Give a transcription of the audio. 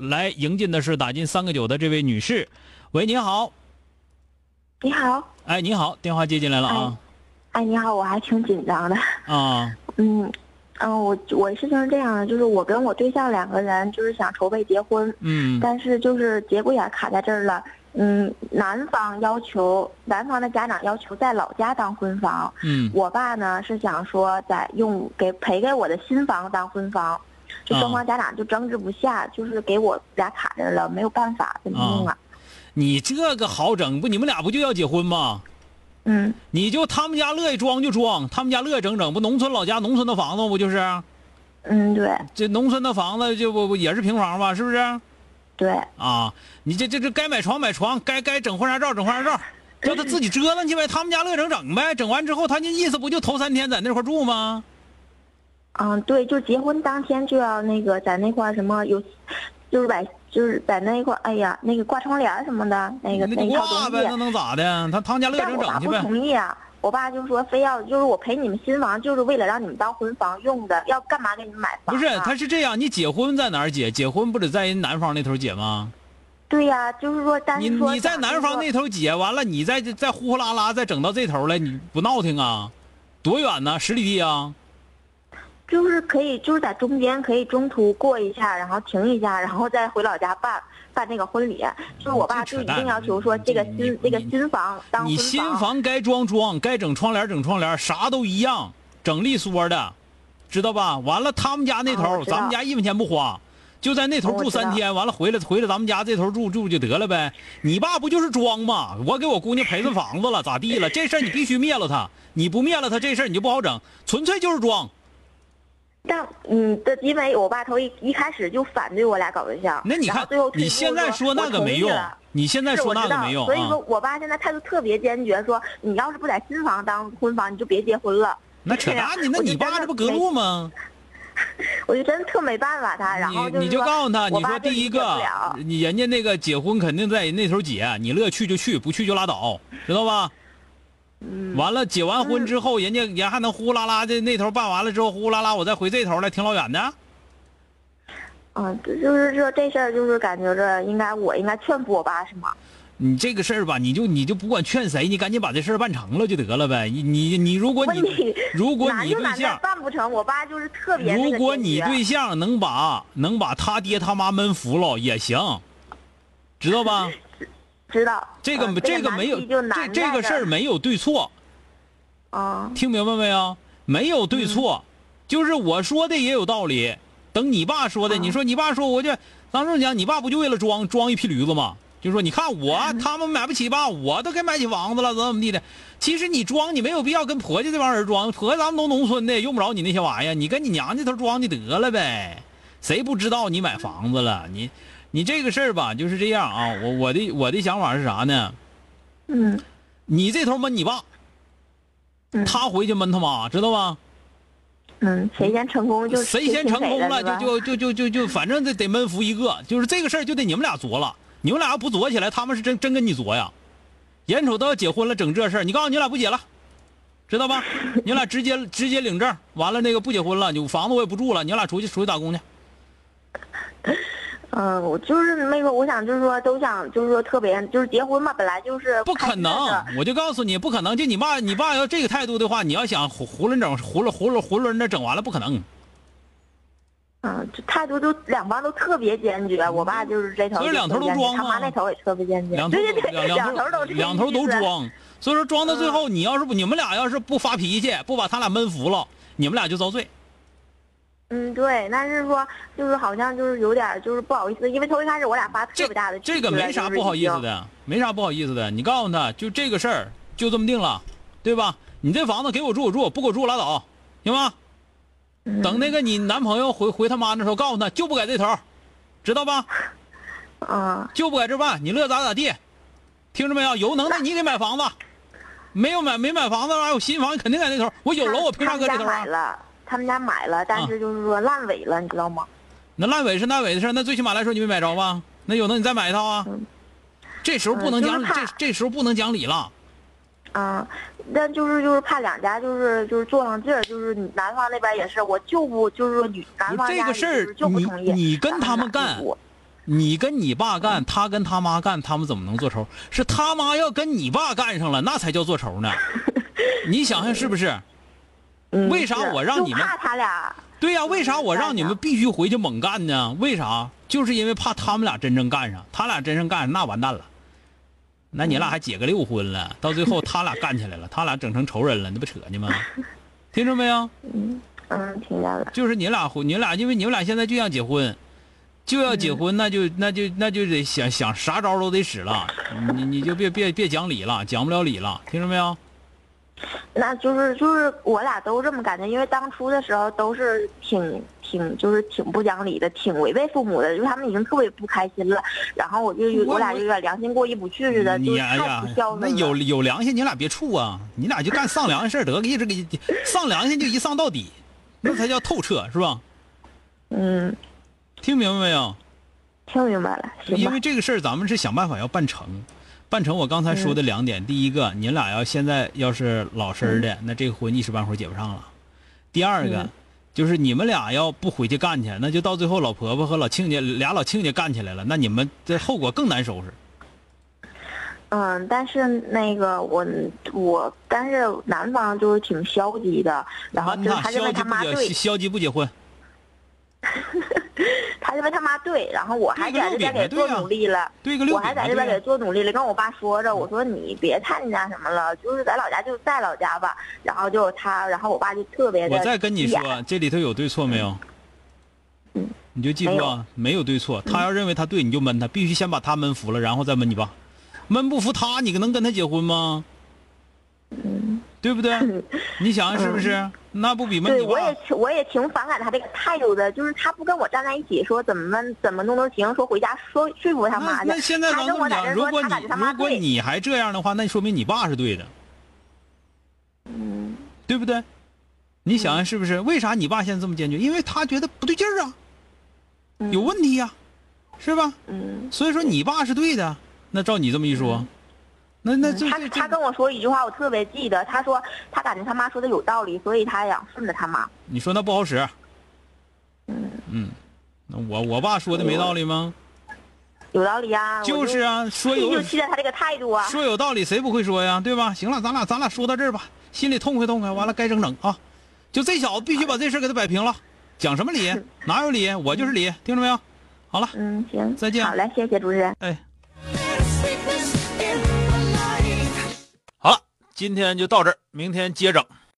来迎进的是打进三个九的这位女士，喂，你好，你好，哎，你好，电话接进来了啊，哎，你好，我还挺紧张的，啊，嗯，嗯，我我事情是这样的，就是我跟我对象两个人就是想筹备结婚，嗯。但是就是节骨眼卡在这儿了，嗯，男方要求男方的家长要求在老家当婚房，嗯。我爸呢是想说在用给赔给我的新房当婚房，就双方家长就争执不下，就是给我俩卡这儿了，没有办法，怎么弄啊？你这个好整不？你们俩不就要结婚吗？嗯，你就他们家乐意装就装，他们家乐意整整，不农村老家农村的房子不就是？嗯，对这农村的房子就不不也是平房吗？是不是？对，啊，你这这这该买床买床，该该整婚纱照整婚纱照，叫他自己折腾去呗。他们家乐意整整呗，整完之后他那意思不就头三天在那块住吗？嗯，对，就结婚当天就要那个在那块儿什么有，就是在就是在那块儿，哎呀，那个挂窗帘儿什么的，那个那那一套东就挂呗，那。能咋的？他他们家乐意但我爸不整整去呗。同意啊，我爸就说非要就是我陪你们新房，就是为了让你们当婚房用的，要干嘛给你们买房、啊？不是，他是这样，你结婚在哪儿结？结婚不得在人男方那头结吗？对呀、就是说，但你是说你在男方那头结完了，你再再呼呼啦啦再整到这头来，你不闹挺啊？多远呢？十里地啊？就是可以就是在中间可以中途过一下，然后停一下，然后再回老家办办那个婚礼。就是我爸就一定要求说这个新那个新房你新房该装装，该整窗帘整窗帘，啥都一样，整利索的，知道吧？完了，他们家那头，咱们家一分钱不花，就在那头住三天，完了回来回来咱们家这头住住就得了呗。你爸不就是装吗？我给我姑娘赔上房子了，咋地了？这事儿你必须灭了他，你不灭了他，这事儿你就不好整，纯粹就是装。但嗯，这因为我爸头一一开始就反对我俩搞对象，那你看最后，你现在说那个没用你现在说那个没用所以说啊。我爸现在态度特别坚决，说你要是不在新房当婚房，你就别结婚了。那扯淡，你那你爸这不隔路吗？我就真特没办法他，然后你你就告诉他，你说第一个，你人家那个结婚肯定在那头结，你乐去就去，不去就拉倒，知道吧？嗯完了，结完婚之后，人家人还能呼呼啦啦的那头办完了之后，呼呼啦啦我再回这头来，挺老远的。嗯，就是说这事儿就是感觉着应该我应该劝服我爸是吗？你这个事儿吧，你就你就不管劝谁，你赶紧把这事儿办成了就得了呗。你你你，如果你如果你对象，办不成，我爸就是特别如果你对象能把能把他爹他妈闷服了也行，知道吧？知道这个、嗯这个没有这这个事儿没有对错，嗯听明白没有？没有对错，就是我说的也有道理。等你爸说的，嗯你说你爸说我就当这么讲，你爸不就为了装装一批驴子吗？就说你看我嗯他们买不起吧，我都该买起房子了，怎么怎么地的。其实你装，你没有必要跟婆家这帮人装，婆家咱们都农村的，用不着你那些玩意儿，你跟你娘家头装就得了呗。谁不知道你买房子了？你你这个事儿吧，就是这样啊。我我的我的想法是啥呢？嗯你这头闷你爸，嗯他回去闷他妈，知道吧？嗯，谁先成功就谁先成功了，就就就就就就就，反正得得闷服一个。就是这个事儿，就得你们俩作了。你们俩要不作起来，他们是真真跟你作呀。眼瞅都要结婚了，整这事儿，你告诉你俩不结了，知道吧？你俩直接直接领证，完了那个不结婚了，就房子我也不住了，你俩出去出去打工去。嗯，我就是那个，我想就是说，都想就是说特别就是结婚嘛，本来就是不可能我就告诉你，不可能。就你爸，你爸要这个态度的话，你要想囫囫囵整囫囵囫囵囫囵的整完了，不可能。嗯，这态度都两方都特别坚决。我爸就是这头，所以两头都装他妈那头也特别坚决。两头都两头都装。所以说装到最后，你要是不你们俩要是不发脾气，不把他俩闷服了，你们俩就遭罪。嗯，对，但是说就是好像就是有点就是不好意思，因为头一开始我俩发特别大的这个没啥不好意思的，没啥不好意思的。你告诉他就这个事儿就这么定了，对吧？你这房子给我住我住，不给我住拉倒，行吗？等那个你男朋友回回他妈那时候，告诉他就不在这头，知道吧？啊，就不在这办，你乐咋咋地，听着没有？有能耐你给买房子，没有买没买房子，有新房肯定在那头。我有楼，我凭啥搁这头啊？他们家买了，但是就是说烂尾了，你知道吗？那烂尾是烂尾的事，那最起码来说你没买着吧？那有能你再买一套啊？这时候不能讲，这这时候不能讲理了。啊，但就是就是怕两家就是就是坐上劲儿，就是男方那边也是，我就不就是说女男方这个事儿就不同意。你跟他们干，你跟你爸干，他跟他妈干，他们怎么能做仇？是他妈要跟你爸干上了，那才叫做仇呢。你想想是不是？为啥我让你们怕他俩？对呀，为啥我让你们必须回去猛干呢？为啥？就是因为怕他们俩真正干上，他俩真正干上那完蛋了。那你俩还结个六婚了，到最后他俩干起来了，他俩整成仇人了，那不扯呢吗？听着没有？嗯嗯，听见了。就是你俩婚，你俩因为你们俩现在就想结婚，就要结婚，那就那就那就得想想啥招都得使了，你你就别别别讲理了，讲不了理了，听着没有？那就是就是我俩都这么感觉，因为当初的时候都是挺挺就是挺不讲理的，挺违背父母的，就是他们已经特别不开心了，然后我就我俩就有点良心过意不去似的，就太不孝顺了。那有有良心，你俩别处啊，你俩就干丧良心事儿得，一直给丧良心就一丧到底，那才叫透彻，是吧？嗯，听明白没有？听明白了。因为这个事儿，咱们是想办法要办成。办成我刚才说的两点，第一个，你俩要现在要是老实的，那这个婚一时半会儿结不上了。第二个，就是你们俩要不回去干去，那就到最后老婆婆和老亲家俩老亲家干起来了，那你们这后果更难收拾。嗯，但是那个我我，但是男方就是挺消极的，然后就是他认为他妈对，消极不结婚。他认为他妈对，然后我还在这边给做努力了，我还在这边给做努力了，跟我爸说着，我说你别参加什么了，就是在老家就在老家吧。然后就他，然后我爸就特别的。我再跟你说，这里头有对错没有？嗯，你就记住啊，没有对错。他要认为他对，你就闷他，必须先把他闷服了，然后再闷你爸。闷不服他，你能跟他结婚吗？嗯。对不对？你想想是不是？那不比闷对，我也我也挺反感他这个态度的，就是他不跟我站在一起，说怎么怎么弄都行，说回家说说服他妈去。那现在咱这么讲，如果你如果你还这样的话，那说明你爸是对的。嗯。对不对？你想想是不是？为啥你爸现在这么坚决？因为他觉得不对劲儿啊，有问题呀，是吧？嗯。所以说你爸是对的。那照你这么一说。那那他他跟我说一句话，我特别记得。他说他感觉他妈说的有道理，所以他想顺着他妈。你说那不好使。嗯嗯，那我我爸说的没道理吗？有道理啊。就是啊，说有就气他这个态度啊。说有道理，谁不会说呀？对吧？行了，咱俩咱俩说到这儿吧，心里痛快痛快。完了该整整啊，就这小子必须把这事给他摆平了。讲什么理？哪有理？我就是理，听着没有？好了。嗯，行。再见。好嘞，谢谢主持人。哎。今天就到这儿，明天接着。